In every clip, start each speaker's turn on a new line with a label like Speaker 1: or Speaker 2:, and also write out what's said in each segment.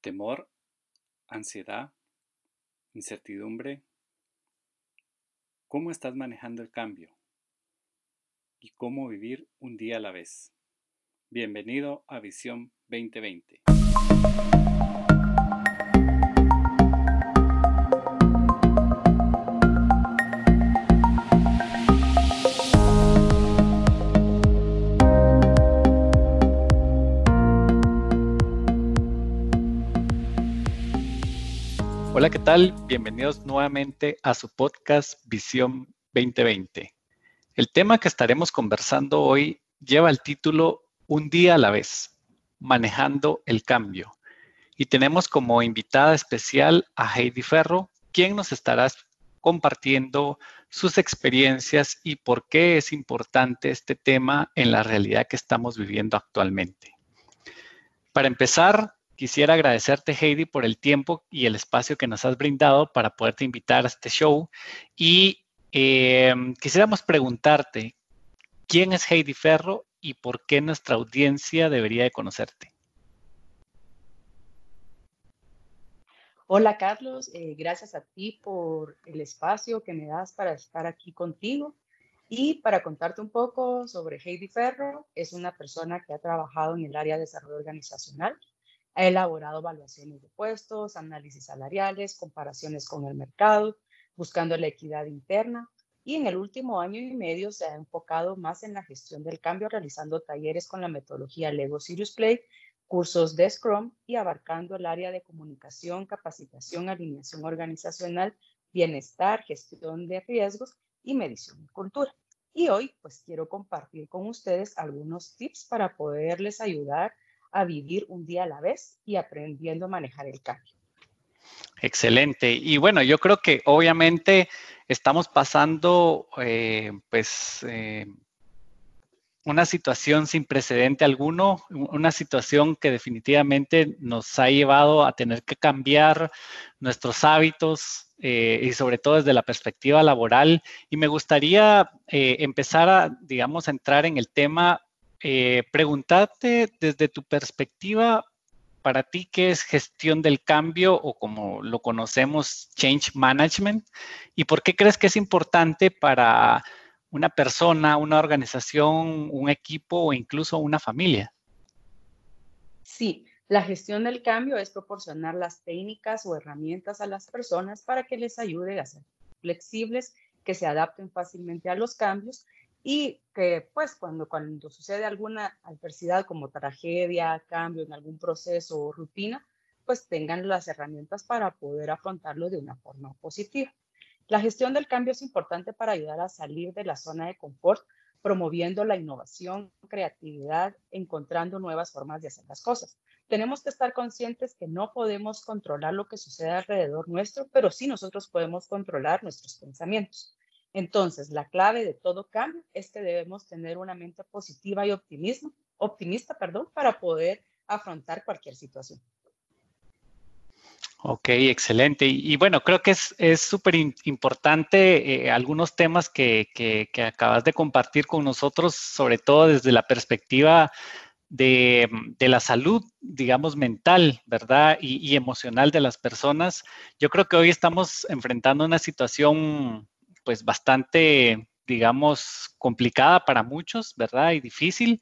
Speaker 1: temor, ansiedad, incertidumbre. ¿Cómo estás manejando el cambio? ¿Y cómo vivir un día a la vez? Bienvenido a Visión 2020. Hola, ¿qué tal? Bienvenidos nuevamente a su podcast Visión 2020. El tema que estaremos conversando hoy lleva el título Un día a la vez, manejando el cambio. Y tenemos como invitada especial a Heidi Ferro, quien nos estará compartiendo sus experiencias y por qué es importante este tema en la realidad que estamos viviendo actualmente. Para empezar, Quisiera agradecerte, Heidi, por el tiempo y el espacio que nos has brindado para poderte invitar a este show. Y eh, quisiéramos preguntarte, ¿quién es Heidi Ferro y por qué nuestra audiencia debería de conocerte?
Speaker 2: Hola Carlos, eh, gracias a ti por el espacio que me das para estar aquí contigo y para contarte un poco sobre Heidi Ferro. Es una persona que ha trabajado en el área de desarrollo organizacional ha elaborado evaluaciones de puestos, análisis salariales, comparaciones con el mercado, buscando la equidad interna. Y en el último año y medio se ha enfocado más en la gestión del cambio, realizando talleres con la metodología Lego Serious Play, cursos de Scrum y abarcando el área de comunicación, capacitación, alineación organizacional, bienestar, gestión de riesgos y medición y cultura. Y hoy pues quiero compartir con ustedes algunos tips para poderles ayudar a vivir un día a la vez y aprendiendo a manejar el cambio.
Speaker 1: Excelente. Y bueno, yo creo que obviamente estamos pasando eh, pues eh, una situación sin precedente alguno, una situación que definitivamente nos ha llevado a tener que cambiar nuestros hábitos eh, y sobre todo desde la perspectiva laboral. Y me gustaría empezar a, digamos, a entrar en el tema eh, preguntarte desde tu perspectiva, para ti, ¿qué es gestión del cambio o como lo conocemos, change management? ¿Y por qué crees que es importante para una persona, una organización, un equipo o incluso una familia?
Speaker 2: Sí, la gestión del cambio es proporcionar las técnicas o herramientas a las personas para que les ayude a ser flexibles, que se adapten fácilmente a los cambios y que pues cuando, cuando sucede alguna adversidad como tragedia, cambio en algún proceso o rutina, pues tengan las herramientas para poder afrontarlo de una forma positiva. La gestión del cambio es importante para ayudar a salir de la zona de confort, promoviendo la innovación, creatividad, encontrando nuevas formas de hacer las cosas. Tenemos que estar conscientes que no podemos controlar lo que sucede alrededor nuestro, pero sí nosotros podemos controlar nuestros pensamientos. Entonces, la clave de todo cambio es que debemos tener una mente positiva y optimismo, optimista perdón, para poder afrontar cualquier situación.
Speaker 1: Ok, excelente. Y, bueno, creo que es súper importante eh, algunos temas que, acabas de compartir con nosotros, sobre todo desde la perspectiva de, la salud, digamos, mental, ¿verdad? Y, y, emocional de las personas. Yo creo que hoy estamos enfrentando una situación pues bastante, digamos, complicada para muchos, ¿verdad? Y difícil.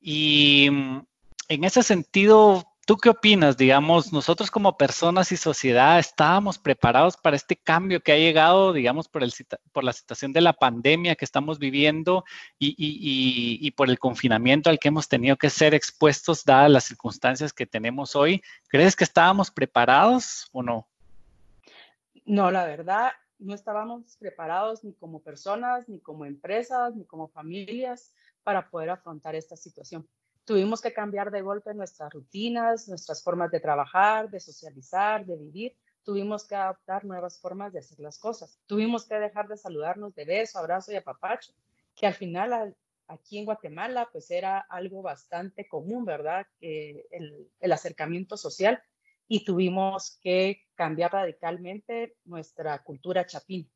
Speaker 1: Y mm, en ese sentido, ¿tú qué opinas? Digamos, nosotros como personas y sociedad estábamos preparados para este cambio que ha llegado, digamos, por, el, por la situación de la pandemia que estamos viviendo y, y, por el confinamiento al que hemos tenido que ser expuestos dadas las circunstancias que tenemos hoy. ¿Crees que estábamos preparados o no?
Speaker 2: No, la verdad, no estábamos preparados ni como personas, ni como empresas, ni como familias para poder afrontar esta situación. Tuvimos que cambiar de golpe nuestras rutinas, nuestras formas de trabajar, de socializar, de vivir. Tuvimos que adaptar nuevas formas de hacer las cosas. Tuvimos que dejar de saludarnos de beso, abrazo y apapacho, que al final aquí en Guatemala pues era algo bastante común, ¿verdad? Que el acercamiento social y tuvimos que cambiar radicalmente nuestra cultura chapín.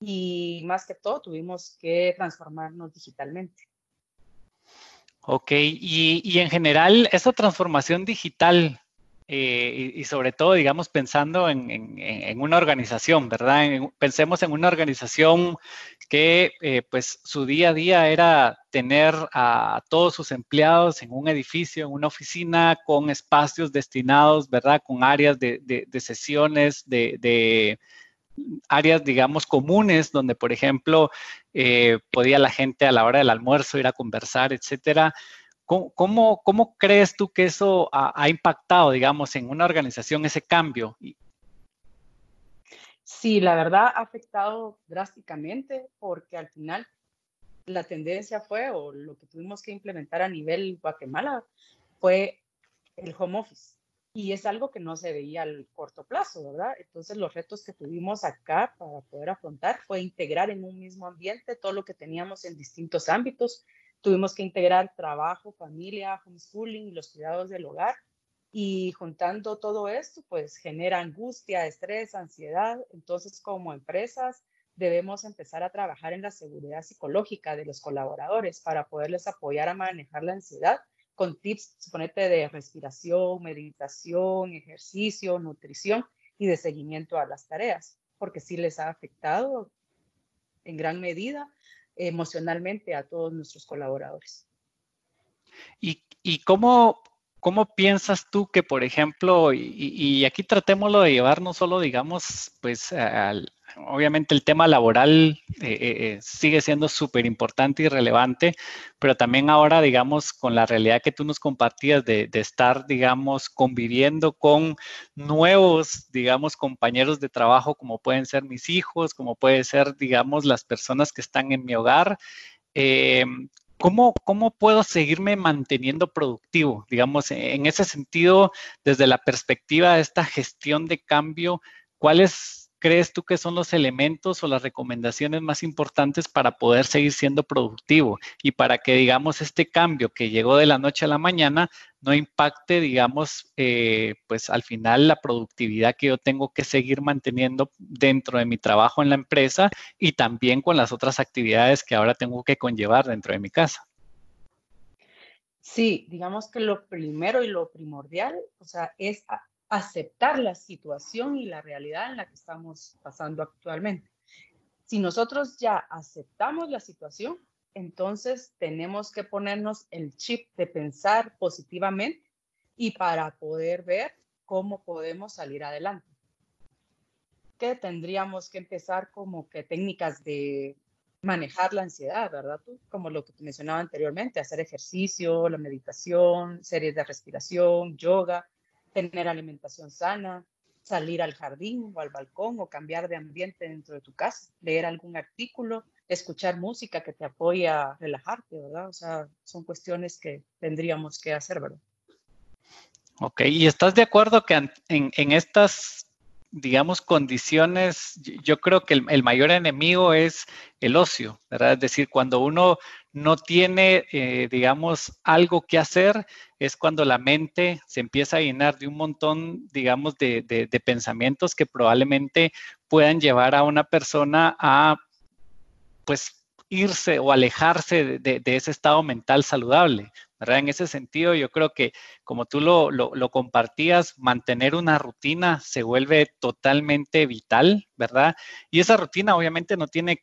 Speaker 2: Y más que todo, tuvimos que transformarnos digitalmente.
Speaker 1: Ok, y, en general, esa transformación digital, eh, y, sobre todo, digamos, pensando en, una organización, ¿verdad? pensemos en una organización que, eh, pues, su día a día era tener a todos sus empleados en un edificio, en una oficina, con espacios destinados, ¿verdad? Con áreas de, sesiones, de, áreas, digamos, comunes, donde, por ejemplo, eh, podía la gente a la hora del almuerzo ir a conversar, etcétera. ¿Cómo, cómo, crees tú que eso ha, impactado, digamos, en una organización ese cambio?
Speaker 2: Sí, la verdad ha afectado drásticamente porque al final la tendencia fue, o lo que tuvimos que implementar a nivel Guatemala, fue el home office. Y es algo que no se veía al corto plazo, ¿verdad? Entonces los retos que tuvimos acá para poder afrontar fue integrar en un mismo ambiente todo lo que teníamos en distintos ámbitos, Tuvimos que integrar trabajo, familia, homeschooling, los cuidados del hogar. Y juntando todo esto, pues genera angustia, estrés, ansiedad. Entonces, como empresas, debemos empezar a trabajar en la seguridad psicológica de los colaboradores para poderles apoyar a manejar la ansiedad con tips, suponete, de respiración, meditación, ejercicio, nutrición y de seguimiento a las tareas, porque sí les ha afectado en gran medida emocionalmente a todos nuestros colaboradores.
Speaker 1: ¿Y, y cómo, cómo, piensas tú que, por ejemplo, y, y, aquí tratémoslo de llevar no solo, digamos, pues al, obviamente el tema laboral eh, eh, eh, sigue siendo súper importante y relevante, pero también ahora, digamos, con la realidad que tú nos compartías de, estar, digamos, conviviendo con nuevos, digamos, compañeros de trabajo, como pueden ser mis hijos, como puede ser, digamos, las personas que están en mi hogar. ¿Cómo, ¿Cómo, puedo seguirme manteniendo productivo? Digamos, en ese sentido, desde la perspectiva de esta gestión de cambio, ¿cuáles crees tú que son los elementos o las recomendaciones más importantes para poder seguir siendo productivo y para que, digamos, este cambio que llegó de la noche a la mañana no impacte, digamos, eh, pues al final la productividad que yo tengo que seguir manteniendo dentro de mi trabajo en la empresa y también con las otras actividades que ahora tengo que conllevar dentro de mi casa?
Speaker 2: Sí, digamos que lo primero y lo primordial, o sea, es aceptar la situación y la realidad en la que estamos pasando actualmente. Si nosotros ya aceptamos la situación, entonces tenemos que ponernos el chip de pensar positivamente y para poder ver cómo podemos salir adelante. Que tendríamos que empezar como que técnicas de manejar la ansiedad, ¿verdad? Como lo que mencionaba anteriormente, hacer ejercicio, la meditación, series de respiración, yoga, tener alimentación sana, salir al jardín o al balcón o cambiar de ambiente dentro de tu casa, leer algún artículo, escuchar música que te apoye a relajarte, ¿verdad? O sea, son cuestiones que tendríamos que hacer, ¿verdad?
Speaker 1: Ok, ¿y estás de acuerdo que en, estas digamos, condiciones, yo creo que el, mayor enemigo es el ocio, ¿verdad? Es decir, cuando uno no tiene, eh, digamos, algo que hacer, es cuando la mente se empieza a llenar de un montón, digamos, de, pensamientos que probablemente puedan llevar a una persona a, pues, irse o alejarse de, ese estado mental saludable, ¿verdad? En ese sentido, yo creo que como tú lo, compartías, mantener una rutina se vuelve totalmente vital, ¿verdad? Y esa rutina obviamente no tiene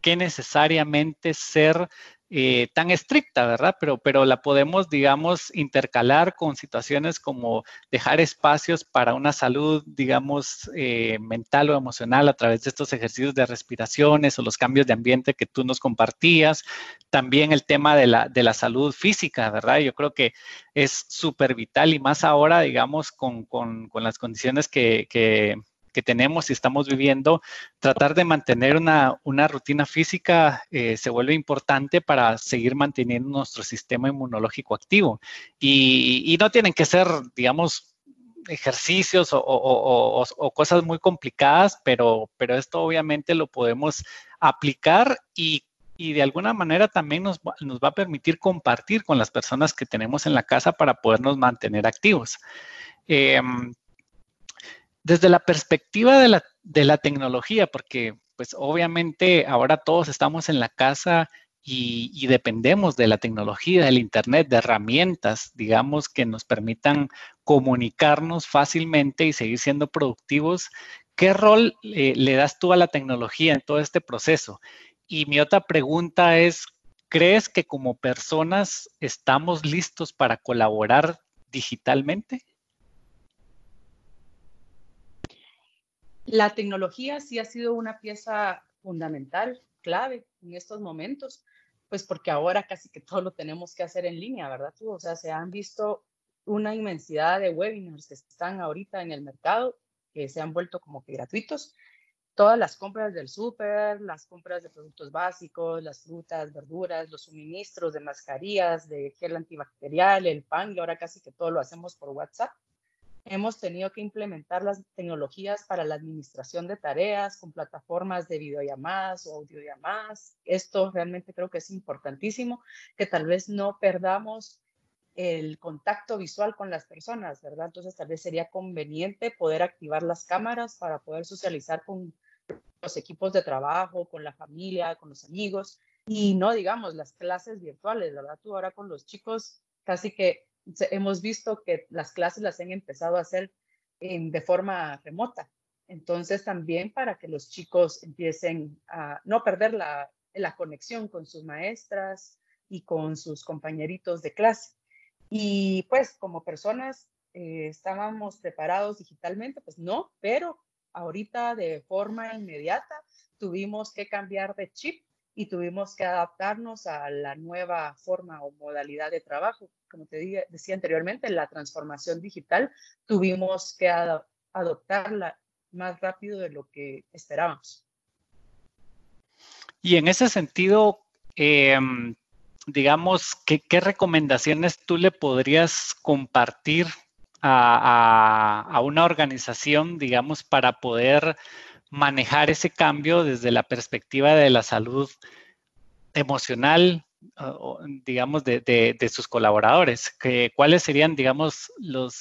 Speaker 1: que necesariamente ser eh, tan estricta, ¿verdad? Pero, pero la podemos, digamos, intercalar con situaciones como dejar espacios para una salud, digamos, eh, mental o emocional a través de estos ejercicios de respiraciones o los cambios de ambiente que tú nos compartías. También el tema de la, de la salud física, ¿verdad? Yo creo que es súper vital y más ahora, digamos, con, con, con las condiciones que, que que tenemos y estamos viviendo, tratar de mantener una, rutina física eh, se vuelve importante para seguir manteniendo nuestro sistema inmunológico activo. Y, no tienen que ser, digamos, ejercicios o, cosas muy complicadas, pero, pero esto obviamente lo podemos aplicar y de alguna manera también nos, nos, va a permitir compartir con las personas que tenemos en la casa para podernos mantener activos. Em, desde la perspectiva de la, tecnología, porque pues obviamente ahora todos estamos en la casa y, dependemos de la tecnología, del Internet, de herramientas, digamos, que nos permitan comunicarnos fácilmente y seguir siendo productivos. ¿Qué rol eh, le das tú a la tecnología en todo este proceso? Y mi otra pregunta es, ¿crees que como personas estamos listos para colaborar digitalmente?
Speaker 2: La tecnología sí ha sido una pieza fundamental, clave en estos momentos, pues porque ahora casi que todo lo tenemos que hacer en línea, ¿verdad? O sea, se han visto una inmensidad de webinars que están ahorita en el mercado, que se han vuelto como que gratuitos. Todas las compras del súper, las compras de productos básicos, las frutas, verduras, los suministros de mascarillas, de gel antibacterial, el pan, y ahora casi que todo lo hacemos por WhatsApp. Hemos tenido que implementar las tecnologías para la administración de tareas con plataformas de videollamadas o audiollamadas. Esto realmente creo que es importantísimo, que tal vez no perdamos el contacto visual con las personas, ¿verdad? Entonces tal vez sería conveniente poder activar las cámaras para poder socializar con los equipos de trabajo, con la familia, con los amigos y no digamos las clases virtuales, ¿verdad? Tú ahora con los chicos casi que hemos visto que las clases las han empezado a hacer de forma remota. Entonces, también para que los chicos empiecen a no perder la, conexión con sus maestras y con sus compañeritos de clase. Y pues como personas eh, estábamos preparados digitalmente, pues no, pero ahorita de forma inmediata tuvimos que cambiar de chip y tuvimos que adaptarnos a la nueva forma o modalidad de trabajo. Como te decía anteriormente, la transformación digital tuvimos que adoptarla más rápido de lo que esperábamos.
Speaker 1: Y en ese sentido, em, digamos, ¿qué, recomendaciones tú le podrías compartir a, a, una organización, digamos, para poder manejar ese cambio desde la perspectiva de la salud emocional, digamos, de, sus colaboradores. ¿Cuáles serían, digamos,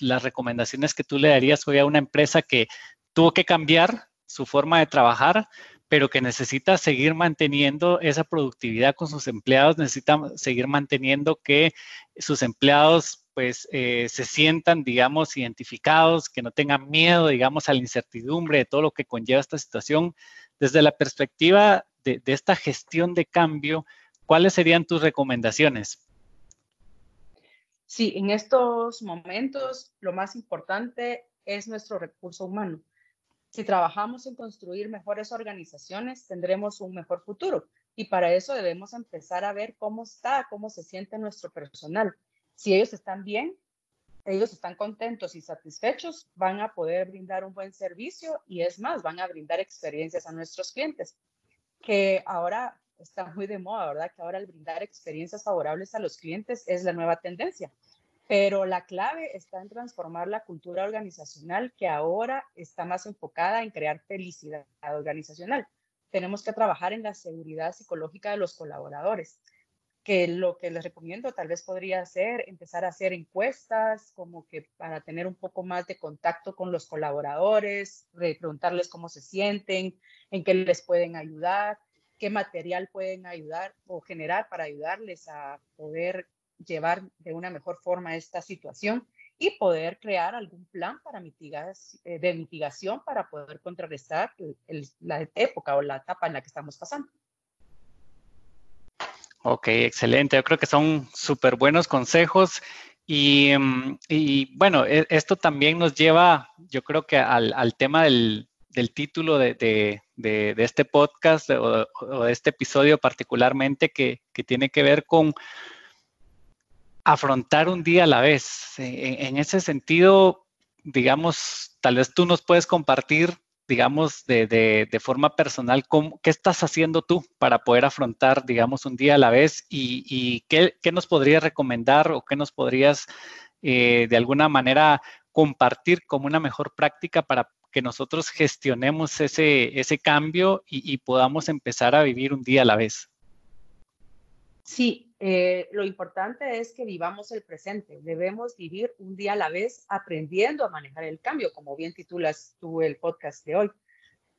Speaker 1: las recomendaciones que tú le darías hoy a una empresa que tuvo que cambiar su forma de trabajar, pero que necesita seguir manteniendo esa productividad con sus empleados, necesita seguir manteniendo que sus empleados pues eh, se sientan, digamos, identificados, que no tengan miedo, digamos, a la incertidumbre de todo lo que conlleva esta situación. Desde la perspectiva de, esta gestión de cambio, ¿cuáles serían tus recomendaciones?
Speaker 2: Sí, en estos momentos lo más importante es nuestro recurso humano. Si trabajamos en construir mejores organizaciones, tendremos un mejor futuro. Y para eso debemos empezar a ver cómo está, cómo se siente nuestro personal si ellos están bien, ellos están contentos y satisfechos, van a poder brindar un buen servicio y es más, van a brindar experiencias a nuestros clientes, que ahora está muy de moda, ¿verdad? Que ahora el brindar experiencias favorables a los clientes es la nueva tendencia. Pero la clave está en transformar la cultura organizacional que ahora está más enfocada en crear felicidad organizacional. Tenemos que trabajar en la seguridad psicológica de los colaboradores que lo que les recomiendo tal vez podría ser empezar a hacer encuestas, como que para tener un poco más de contacto con los colaboradores, preguntarles cómo se sienten, en qué les pueden ayudar, qué material pueden ayudar o generar para ayudarles a poder llevar de una mejor forma esta situación y poder crear algún plan para mitigar, eh, de mitigación para poder contrarrestar la época o la etapa en la que estamos pasando.
Speaker 1: Ok, excelente. Yo creo que son súper buenos consejos. Y, mm, bueno, e, esto también nos lleva, yo creo que al, tema del, título de, este podcast o, de este episodio particularmente que, tiene que ver con afrontar un día a la vez. En ese sentido, digamos, tal vez tú nos puedes compartir digamos, de, de, forma personal, ¿qué estás haciendo tú para poder afrontar, digamos, un día a la vez? ¿Y, qué, nos podrías recomendar o qué nos podrías, eh, de alguna manera, compartir como una mejor práctica para que nosotros gestionemos ese, ese cambio y, y podamos empezar a vivir un día a la vez?
Speaker 2: Sí, eh, lo importante es que vivamos el presente. Debemos vivir un día a la vez aprendiendo a manejar el cambio, como bien titulas tú el podcast de hoy.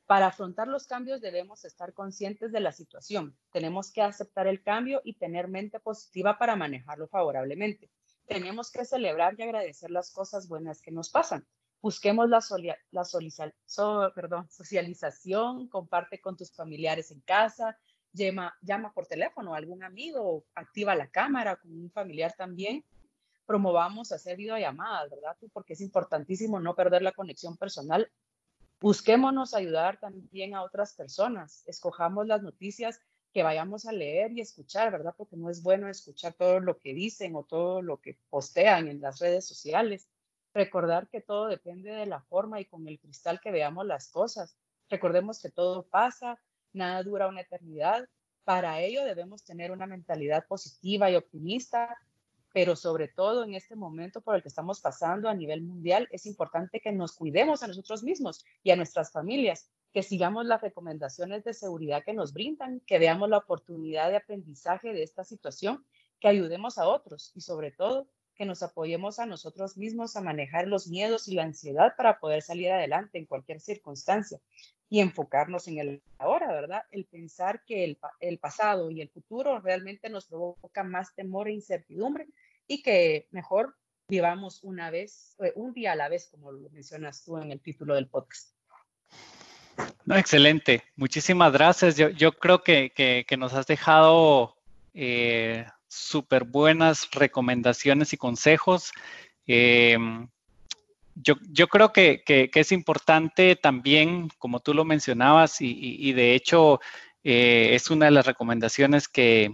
Speaker 2: Para afrontar los cambios debemos estar conscientes de la situación. Tenemos que aceptar el cambio y tener mente positiva para manejarlo favorablemente. Tenemos que celebrar y agradecer las cosas buenas que nos pasan. Busquemos la, socialización, comparte con tus familiares en casa, llama, llama por teléfono a algún amigo, activa la cámara con un familiar también. Promovamos hacer videollamadas, ¿verdad? Porque es importantísimo no perder la conexión personal Busquémonos ayudar también a otras personas. Escojamos las noticias que vayamos a leer y escuchar, ¿verdad? Porque no es bueno escuchar todo lo que dicen o todo lo que postean en las redes sociales. Recordar que todo depende de la forma y con el cristal que veamos las cosas. Recordemos que todo pasa, nada dura una eternidad. Para ello debemos tener una mentalidad positiva y optimista pero sobre todo en este momento por el que estamos pasando a nivel mundial, es importante que nos cuidemos a nosotros mismos y a nuestras familias, que sigamos las recomendaciones de seguridad que nos brindan, que veamos la oportunidad de aprendizaje de esta situación, que ayudemos a otros y sobre todo que nos apoyemos a nosotros mismos a manejar los miedos y la ansiedad para poder salir adelante en cualquier circunstancia y enfocarnos en el ahora, ¿verdad? El pensar que el, el pasado y el futuro realmente nos provoca más temor e incertidumbre y que mejor vivamos una vez, eh, un día a la vez, como lo mencionas tú en el título del podcast.
Speaker 1: No, excelente. Muchísimas gracias. Yo, yo creo que, que, nos has dejado eh, súper buenas recomendaciones y consejos. Em, yo, yo, creo que, que, es importante también, como tú lo mencionabas, y, de hecho eh, es una de las recomendaciones que,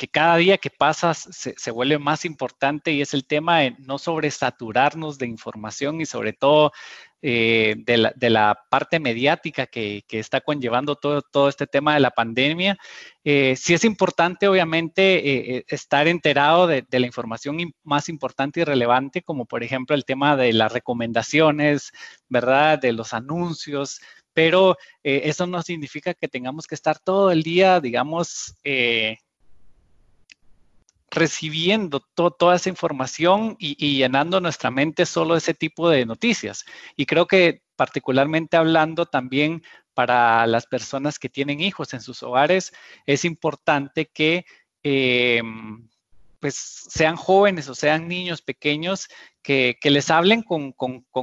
Speaker 1: que cada día que pasa se, vuelve más importante y es el tema de no sobresaturarnos de información y sobre todo eh, de, la, parte mediática que, está conllevando todo, este tema de la pandemia. Eh, sí es importante, obviamente, eh, estar enterado de, de, la información más importante y relevante, como por ejemplo el tema de las recomendaciones, ¿verdad? De los anuncios, pero eso no significa que tengamos que estar todo el día, digamos, recibiendo toda esa información y, llenando nuestra mente solo ese tipo de noticias. Y creo que particularmente hablando también para las personas que tienen hijos en sus hogares, es importante que em, pues sean jóvenes o sean niños pequeños que, les hablen con,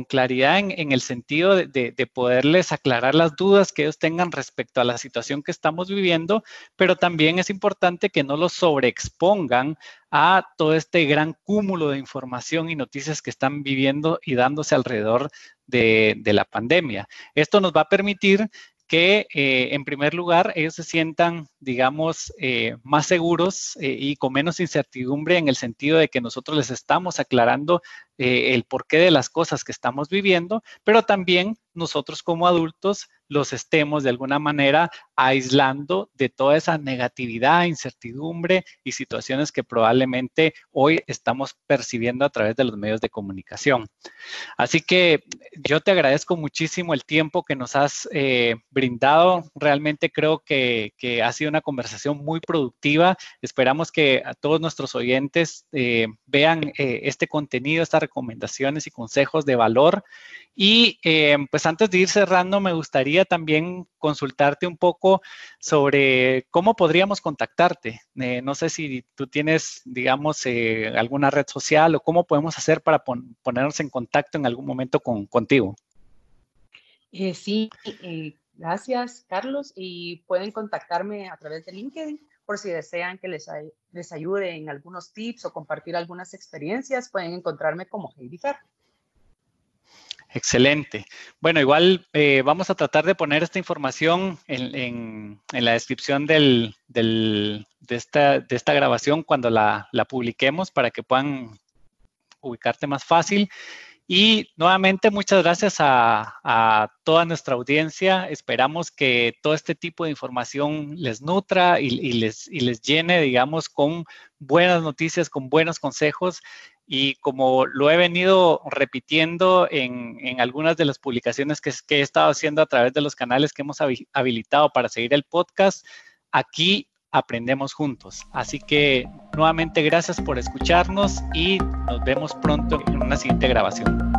Speaker 1: claridad en, el sentido de, poderles aclarar las dudas que ellos tengan respecto a la situación que estamos viviendo, pero también es importante que no los sobreexpongan a todo este gran cúmulo de información y noticias que están viviendo y dándose alrededor de, la pandemia. Esto nos va a permitir que eh, en primer lugar ellos se sientan, digamos, eh, más seguros eh, y con menos incertidumbre en el sentido de que nosotros les estamos aclarando el porqué de las cosas que estamos viviendo, pero también nosotros como adultos los estemos de alguna manera aislando de toda esa negatividad, incertidumbre y situaciones que probablemente hoy estamos percibiendo a través de los medios de comunicación. Así que yo te agradezco muchísimo el tiempo que nos has eh, brindado. Realmente creo que, ha sido una conversación muy productiva. Esperamos que a todos nuestros oyentes eh, vean eh, este contenido, estas recomendaciones y consejos de valor. Y pues antes de ir cerrando, me gustaría también consultarte un poco sobre cómo podríamos contactarte. Eh, no sé si tú tienes, digamos, eh, alguna red social o cómo podemos hacer para ponernos en contacto en algún momento con, contigo.
Speaker 2: Eh, sí, gracias, Carlos. Y pueden contactarme a través de LinkedIn por si desean que les, ayude en algunos tips o compartir algunas experiencias. Pueden encontrarme como Heidi Fer.
Speaker 1: Excelente. Bueno, igual eh, vamos a tratar de poner esta información en, la descripción de, esta, de, esta, grabación cuando la, publiquemos para que puedan ubicarte más fácil. Y nuevamente, muchas gracias a, toda nuestra audiencia. Esperamos que todo este tipo de información les nutra y, les, y les llene, digamos, con buenas noticias, con buenos consejos y como lo he venido repitiendo en, algunas de las publicaciones que, he estado haciendo a través de los canales que hemos habilitado para seguir el podcast, aquí aprendemos juntos. Así que nuevamente gracias por escucharnos y nos vemos pronto en una siguiente grabación.